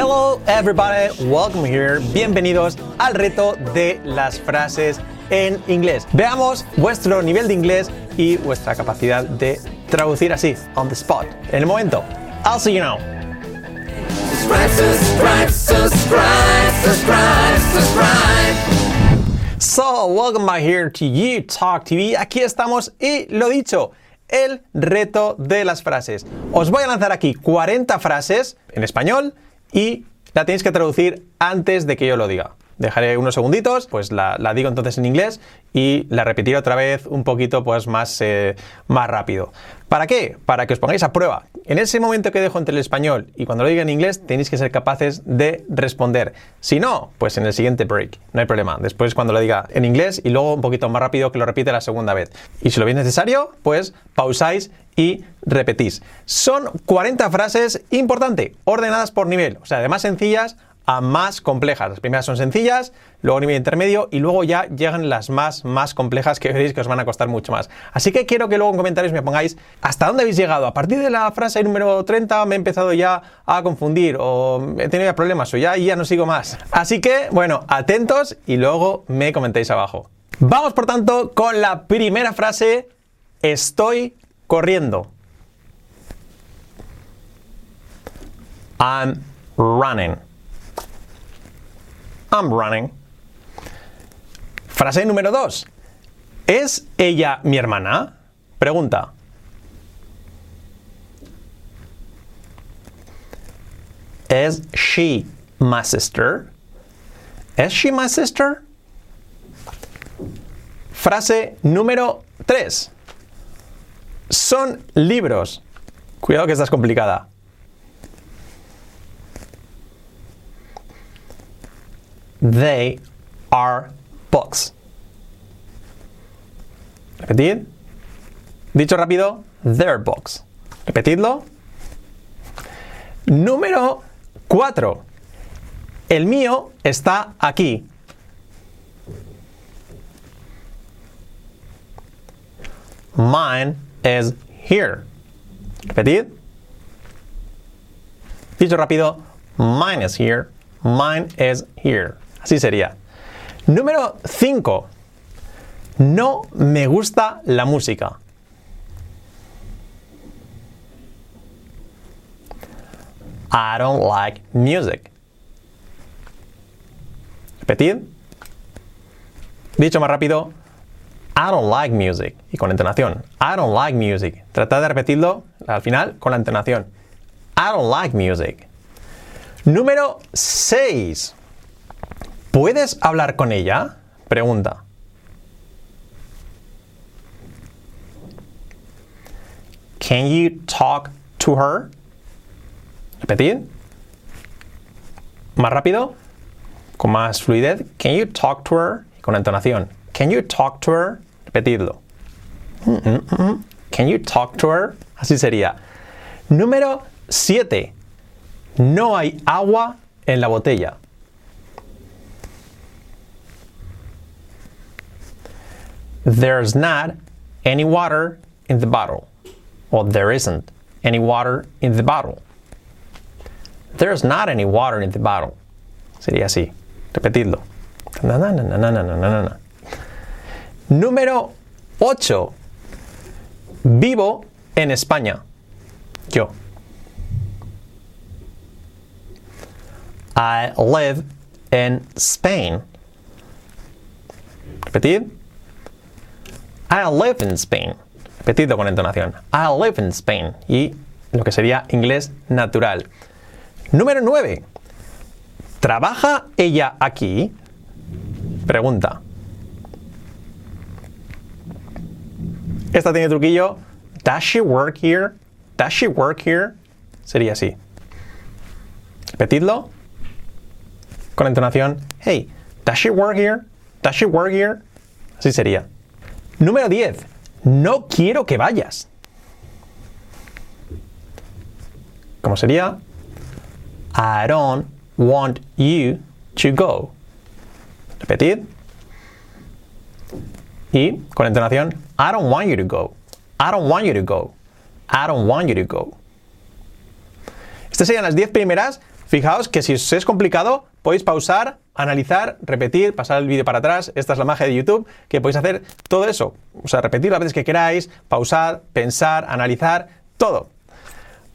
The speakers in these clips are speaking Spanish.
Hello everybody, welcome here. Bienvenidos al reto de las frases en inglés. Veamos vuestro nivel de inglés y vuestra capacidad de traducir así, on the spot, en el momento. I'll see you now. Subscribe, subscribe, subscribe. So, welcome back here to You Talk TV. Aquí estamos y lo dicho, el reto de las frases. Os voy a lanzar aquí 40 frases en español y la tenéis que traducir antes de que yo lo diga. Dejaré unos segunditos, pues la, digo entonces en inglés y la repetiré otra vez un poquito pues más, eh, más rápido. ¿Para qué? Para que os pongáis a prueba. En ese momento que dejo entre el español y cuando lo diga en inglés tenéis que ser capaces de responder. Si no, pues en el siguiente break, no hay problema. Después cuando lo diga en inglés y luego un poquito más rápido que lo repite la segunda vez. Y si lo veis necesario, pues pausáis y repetís. Son 40 frases, importante, ordenadas por nivel, o sea, de más sencillas a más complejas. Las primeras son sencillas, luego nivel intermedio y luego ya llegan las más, más complejas que veréis que os van a costar mucho más. Así que quiero que luego en comentarios me pongáis hasta dónde habéis llegado. A partir de la frase número 30 me he empezado ya a confundir o he tenido ya problemas o ya, ya no sigo más. Así que, bueno, atentos y luego me comentéis abajo. Vamos por tanto con la primera frase. Estoy corriendo. I'm running. I'm running. Frase número 2. ¿Es ella mi hermana? Pregunta. ¿Es she my sister? ¿Es she my sister? Frase número 3. Son libros. Cuidado que esta es complicada. They are books. Repetid. Dicho rápido, their books. Repetidlo. Número 4. El mío está aquí. Mine is here. Repetid. Dicho rápido, mine is here. Mine is here. Así sería. Número 5. No me gusta la música. I don't like music. Repetid. Dicho más rápido. I don't like music. Y con entonación. I don't like music. Tratad de repetirlo al final con la entonación. I don't like music. Número 6. ¿Puedes hablar con ella? Pregunta. Can you talk to her? Repetid. Más rápido. Con más fluidez. Can you talk to her? Con entonación. Can you talk to her? Repetidlo. Can you talk to her? Así sería. Número 7. No hay agua en la botella. There's not any water in the bottle. Well, there isn't any water in the bottle. There's not any water in the bottle. Sería así. Repetidlo. Na, na, na, na, na, na, na, na. Número 8. Vivo en España. Yo. I live in Spain. Repetid. I live in Spain. Repetido con entonación. I live in Spain. Y lo que sería inglés natural. Número 9. ¿Trabaja ella aquí? Pregunta. Esta tiene truquillo. Does she work here? Does she work here? Sería así. Repetidlo. Con entonación. Hey, does she work here? Does she work here? Así sería. Número 10. No quiero que vayas. ¿Cómo sería? I don't want you to go. Repetid. Y con entonación, I don't want you to go. I don't want you to go. I don't want you to go. Estas serían las 10 primeras Fijaos que si os es complicado, podéis pausar, analizar, repetir, pasar el vídeo para atrás. Esta es la magia de YouTube, que podéis hacer todo eso. O sea, repetir las veces que queráis, pausar, pensar, analizar, todo.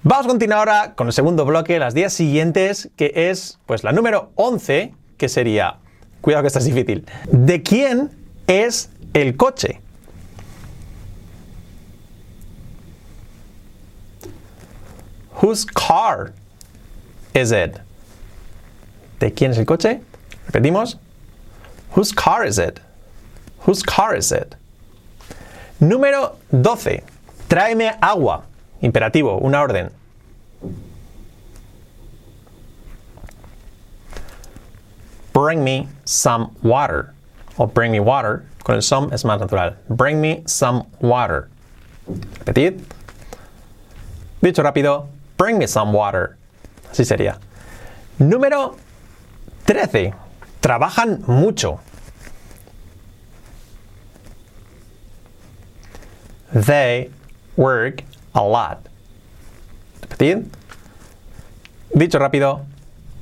Vamos a continuar ahora con el segundo bloque, las días siguientes, que es pues la número 11, que sería, cuidado que esta es difícil, ¿de quién es el coche? Whose car is it? ¿De quién es el coche? Repetimos. Whose car is it? Whose car is it? Número 12. Tráeme agua. Imperativo, una orden. Bring me some water. O bring me water. Con el some es más natural. Bring me some water. Repetid. Dicho rápido. Bring me some water. Así sería. Número 13. Trabajan mucho. They work a lot. Repetid. Dicho rápido,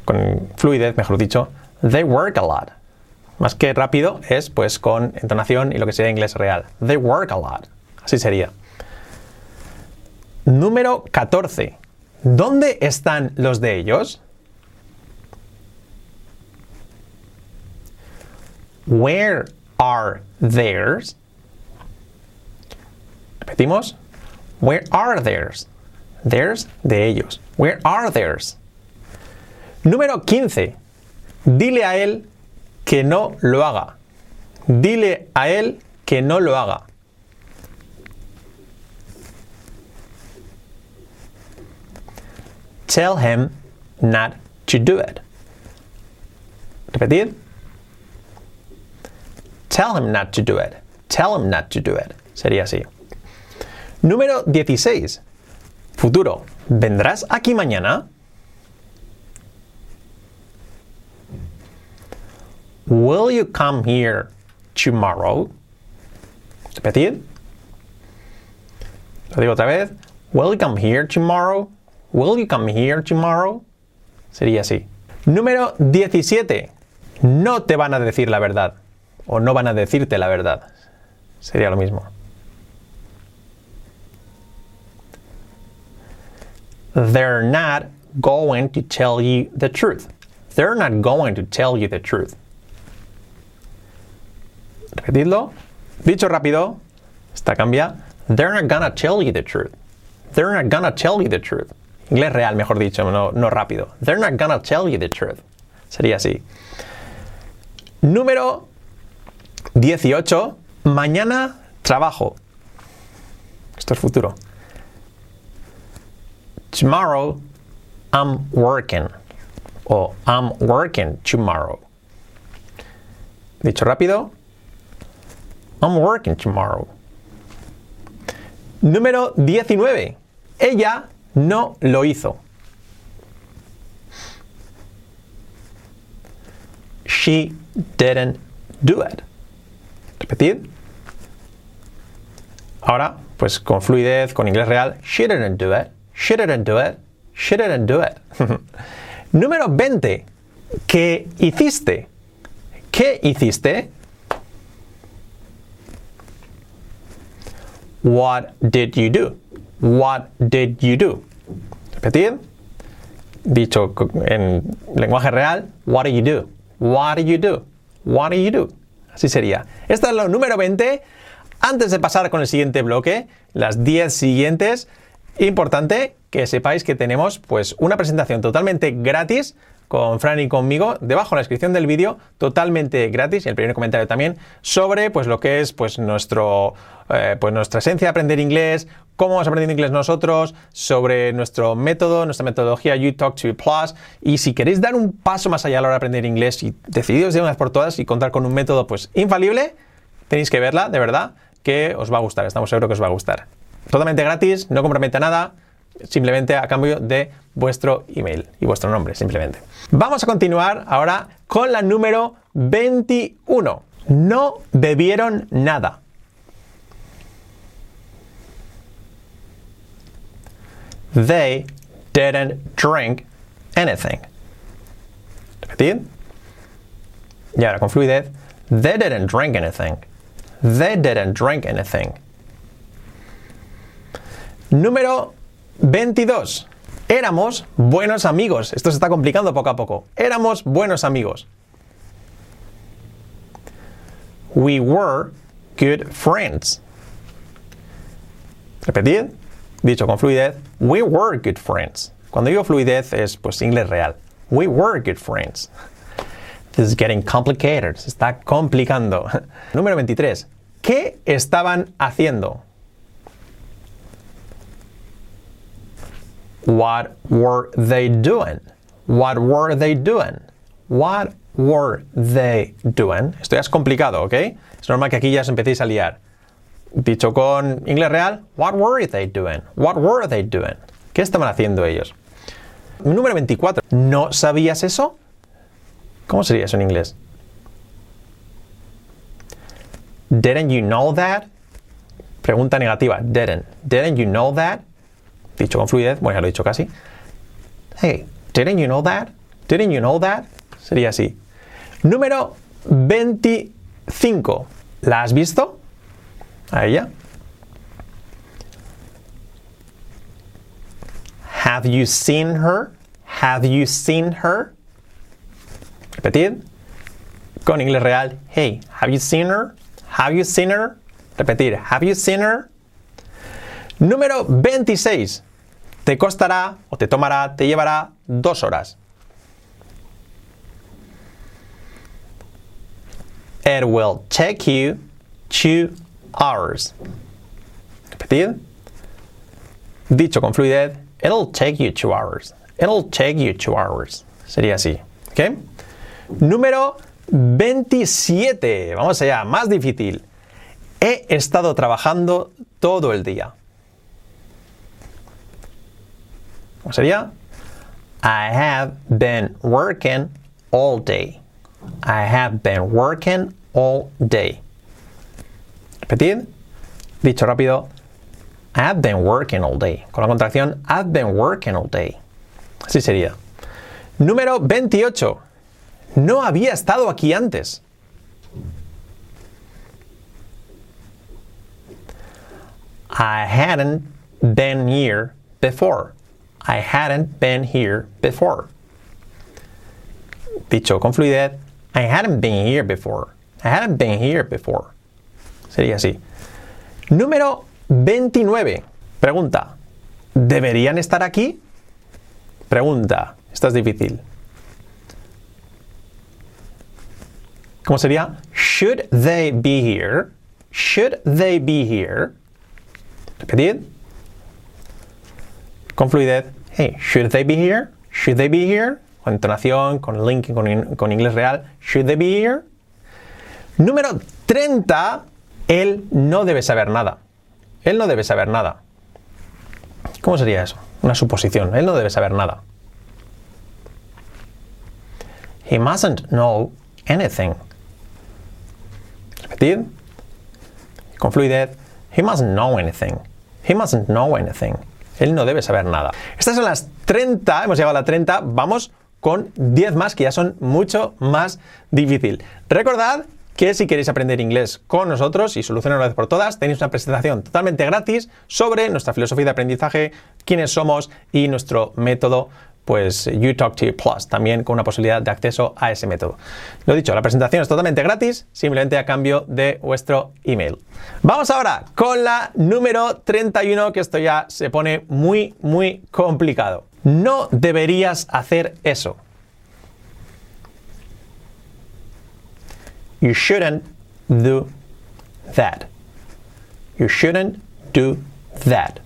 con fluidez, mejor dicho. They work a lot. Más que rápido es pues con entonación y lo que sería inglés real. They work a lot. Así sería. Número 14. ¿Dónde están los de ellos? Where are theirs? Repetimos. Where are theirs? Theirs de ellos. Where are theirs? Número 15. Dile a él que no lo haga. Dile a él que no lo haga. Tell him not to do it. Repetid. Tell him not to do it. Tell him not to do it. Sería así. Número 16. Futuro. ¿Vendrás aquí mañana? Will you come here tomorrow? Repetid. Lo digo otra vez. Will you come here tomorrow? Will you come here tomorrow? Sería así. Número 17. No te van a decir la verdad. O no van a decirte la verdad. Sería lo mismo. They're not going to tell you the truth. They're not going to tell you the truth. Repetidlo. Dicho rápido. Esta cambia. They're not gonna tell you the truth. They're not gonna tell you the truth. Inglés real, mejor dicho, no, rápido. They're not gonna tell you the truth. Sería así. Número 18. Mañana trabajo. Esto es futuro. Tomorrow I'm working. O I'm working tomorrow. Dicho rápido. I'm working tomorrow. Número 19. Ella no lo hizo. She didn't do it. Repetid. Ahora, pues con fluidez, con inglés real. She didn't do it. She didn't do it. She didn't do it. Número 20. ¿Qué hiciste? ¿Qué hiciste? What did you do? What did you do? Repetid. Dicho en lenguaje real, what do you do? What do you do? What do you do? Así sería. Esta es la número 20. Antes de pasar con el siguiente bloque, las 10 siguientes, importante que sepáis que tenemos pues una presentación totalmente gratis con Fran y conmigo, debajo en la descripción del vídeo, totalmente gratis, y el primer comentario también, sobre pues lo que es pues nuestro eh, pues nuestra esencia de aprender inglés, cómo vamos aprendiendo inglés nosotros, sobre nuestro método, nuestra metodología You Talk to Plus, y si queréis dar un paso más allá a la hora de aprender inglés y decidiros de una vez por todas y contar con un método pues infalible, tenéis que verla, de verdad, que os va a gustar, estamos seguros que os va a gustar. Totalmente gratis, no compromete nada, simplemente a cambio de vuestro email y vuestro nombre, simplemente. Vamos a continuar ahora con la número 21. No bebieron nada. They didn't drink anything. Repetid. Y ahora con fluidez. They didn't drink anything. They didn't drink anything. Número 22. Éramos buenos amigos. Esto se está complicando poco a poco. Éramos buenos amigos. We were good friends. Repetid. Dicho con fluidez. We were good friends. Cuando digo fluidez es pues inglés real. We were good friends. This is getting complicated. Se está complicando. Número 23. ¿Qué estaban haciendo? What were they doing? What were they doing? What were they doing? Esto ya es complicado, ¿ok? Es normal que aquí ya os empecéis a liar. Dicho con inglés real, what were they doing? What were they doing? ¿Qué estaban haciendo ellos? Número 24. ¿No sabías eso? ¿Cómo sería eso en inglés? Didn't you know that? Pregunta negativa. Didn't. Didn't you know that? Dicho con fluidez. Bueno, ya lo he dicho casi. Hey, didn't you know that? Didn't you know that? Sería así. Número 25. ¿La has visto? A ella. Have you seen her? Have you seen her? Repetid. Con inglés real. Hey, have you seen her? Have you seen her? Repetir. Have you seen her? Número 26. Te costará o te tomará, te llevará dos horas. It will take you two hours. Repetid. Dicho con fluidez. It'll take you two hours. It'll take you two hours. Sería así. Número 27. Vamos allá, más difícil. He estado trabajando todo el día. ¿Cómo sería? I have been working all day. I have been working all day. Repetid. Dicho rápido. I have been working all day. Con la contracción I've been working all day. Así sería. Número 28. No había estado aquí antes. I hadn't been here before. I hadn't been here before. Dicho con fluidez, I hadn't been here before. I hadn't been here before. Sería así. Número 29. Pregunta. ¿Deberían estar aquí? Pregunta. Esta es difícil. ¿Cómo sería? Should they be here? Should they be here? Repetid. Con fluidez. Hey, should they be here? Should they be here? Con entonación, con link, con, con inglés real. Should they be here? Número 30. Él no debe saber nada. Él no debe saber nada. ¿Cómo sería eso? Una suposición. Él no debe saber nada. He mustn't know anything. Repetid. Con fluidez. He mustn't know anything. He mustn't know anything. Él no debe saber nada. Estas son las 30. Hemos llegado a la 30. Vamos con 10 más que ya son mucho más difícil. Recordad que si queréis aprender inglés con nosotros y solucionar una vez por todas, tenéis una presentación totalmente gratis sobre nuestra filosofía de aprendizaje, quiénes somos y nuestro método pues You Talk to Plus, también con una posibilidad de acceso a ese método. Lo dicho, la presentación es totalmente gratis, simplemente a cambio de vuestro email. Vamos ahora con la número 31, que esto ya se pone muy, muy complicado. No deberías hacer eso. You shouldn't do that. You shouldn't do that.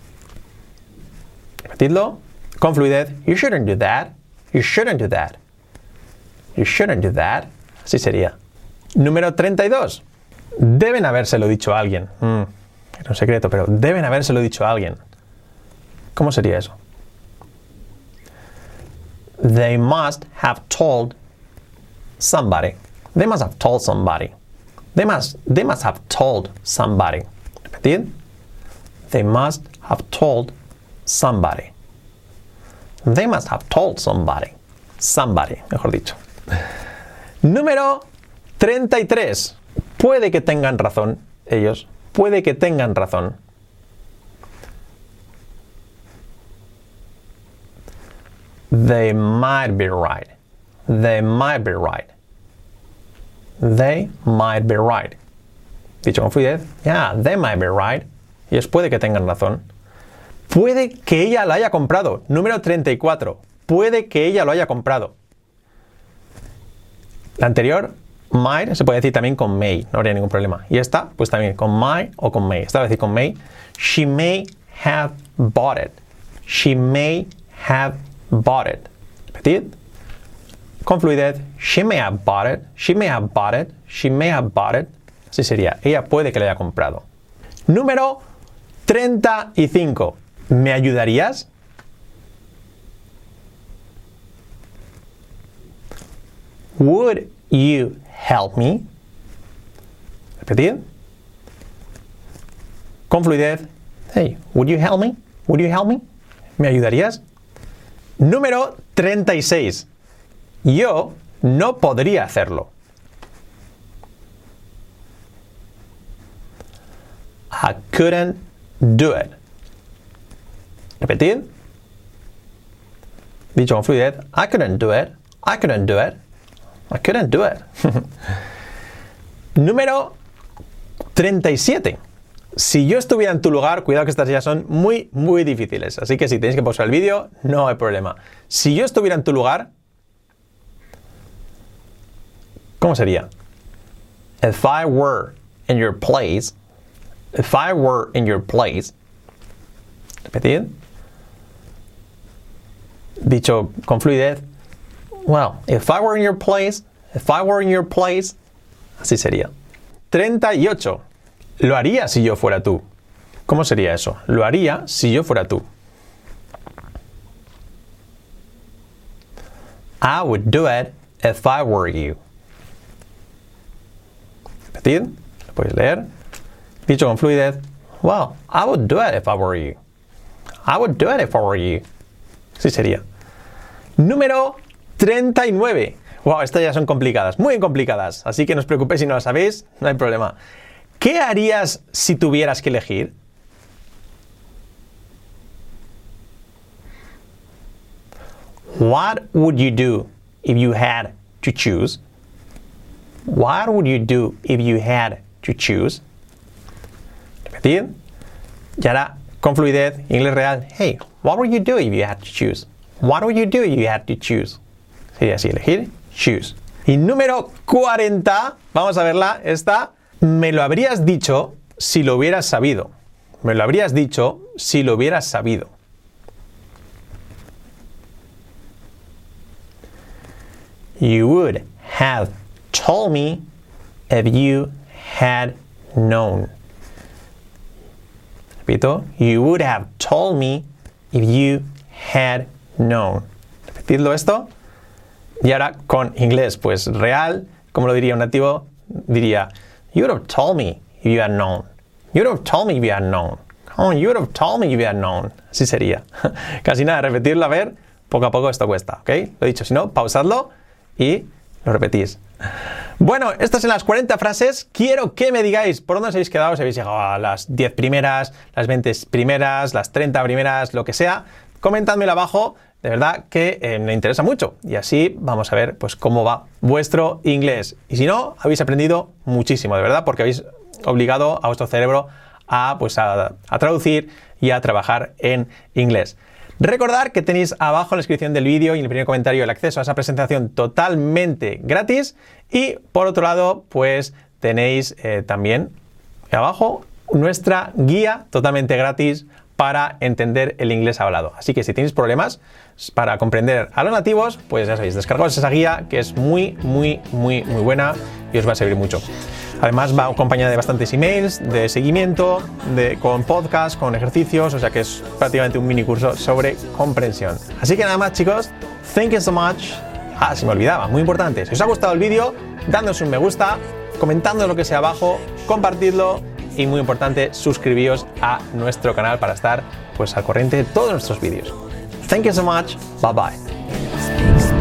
Repetidlo con fluidez. You shouldn't do that. You shouldn't do that. You shouldn't do that. Así sería. Número 32. Deben habérselo dicho a alguien. Mm, era un secreto, pero deben habérselo dicho a alguien. ¿Cómo sería eso? They must have told somebody. They must have told somebody. They must, they must have told somebody. Repetid. They must have told somebody. They must have told somebody. Somebody, mejor dicho. Número 33. Puede que tengan razón ellos. Puede que tengan razón. They might be right. They might be right. They might be right. Dicho con fluidez, yeah, they might be right. Ellos puede que tengan razón. Puede que ella la haya comprado. Número 34. Puede que ella lo haya comprado. La anterior, might, se puede decir también con may, no habría ningún problema. Y esta, pues también con might o con may. Esta va a decir con may. She may have bought it. She may have bought it. Repetid. Con fluidez. She may have bought it. She may have bought it. She may have bought it. Así sería. Ella puede que lo haya comprado. Número 35. ¿Me ayudarías? Would you help me? Repetid. Con fluidez. Hey, would you help me? Would you help me? ¿Me ayudarías? Número 36. Yo no podría hacerlo. I couldn't do it. Repetid. Dicho con fluidez. I couldn't do it. I couldn't do it. I couldn't do it. Número 37. Si yo estuviera en tu lugar, cuidado que estas ya son muy, muy difíciles. Así que si tenéis que pausar el vídeo, no hay problema. Si yo estuviera en tu lugar, ¿cómo sería? If I were in your place, if I were in your place, repetid. Dicho con fluidez, well, if I were in your place, if I were in your place, así sería. 38. Lo haría si yo fuera tú. ¿Cómo sería eso? Lo haría si yo fuera tú. I would do it if I were you. Lo podéis leer. Dicho con fluidez. Well, I would do it if I were you. I would do it if I were you. Así sería. Número 39. Wow, estas ya son complicadas, muy complicadas. Así que no os preocupéis si no las sabéis, no hay problema. ¿Qué harías si tuvieras que elegir? What would you do if you had to choose? What would you do if you had to choose? Repetid. Y ahora, con fluidez, inglés real. Hey, what would you do if you had to choose? What would you do if you had to choose? Sería así, elegir, choose. Y número 40, vamos a verla, esta. Me lo habrías dicho si lo hubieras sabido. Me lo habrías dicho si lo hubieras sabido. You would have told me if you had known. Repito, you would have told me if you had known. Repetidlo esto. Y ahora con inglés, pues real, como lo diría un nativo, diría, you would have told me if you had known. You would have told me if you had known. Oh, you would have told me if you had known. Así sería. Casi nada, repetirlo a ver, poco a poco esto cuesta, ¿ok? Lo he dicho, si no, pausadlo y lo repetís. Bueno, estas son las 40 frases. Quiero que me digáis por dónde os habéis quedado, si habéis llegado a las 10 primeras, las 20 primeras, las 30 primeras, lo que sea. Comentádmelo abajo, de verdad que eh, me interesa mucho. Y así vamos a ver pues, cómo va vuestro inglés. Y si no, habéis aprendido muchísimo, de verdad, porque habéis obligado a vuestro cerebro a, pues, a traducir y a trabajar en inglés. Recordad que tenéis abajo en la descripción del vídeo y en el primer comentario el acceso a esa presentación totalmente gratis. Y por otro lado, pues tenéis eh, también abajo nuestra guía totalmente gratis para entender el inglés hablado. Así que si tenéis problemas para comprender a los nativos, pues ya sabéis, descargaos esa guía que es muy, muy, muy, muy buena y os va a servir mucho. Además va acompañada de bastantes emails de seguimiento, de, con podcast, con ejercicios, o sea que es prácticamente un mini curso sobre comprensión. Así que nada más chicos, thank you so much. Ah, se me olvidaba, muy importante. Si os ha gustado el vídeo, dándonos un me gusta, comentando lo que sea abajo, compartidlo y muy importante, suscribíos a nuestro canal para estar pues al corriente de todos nuestros vídeos. Thank you so much. Bye bye.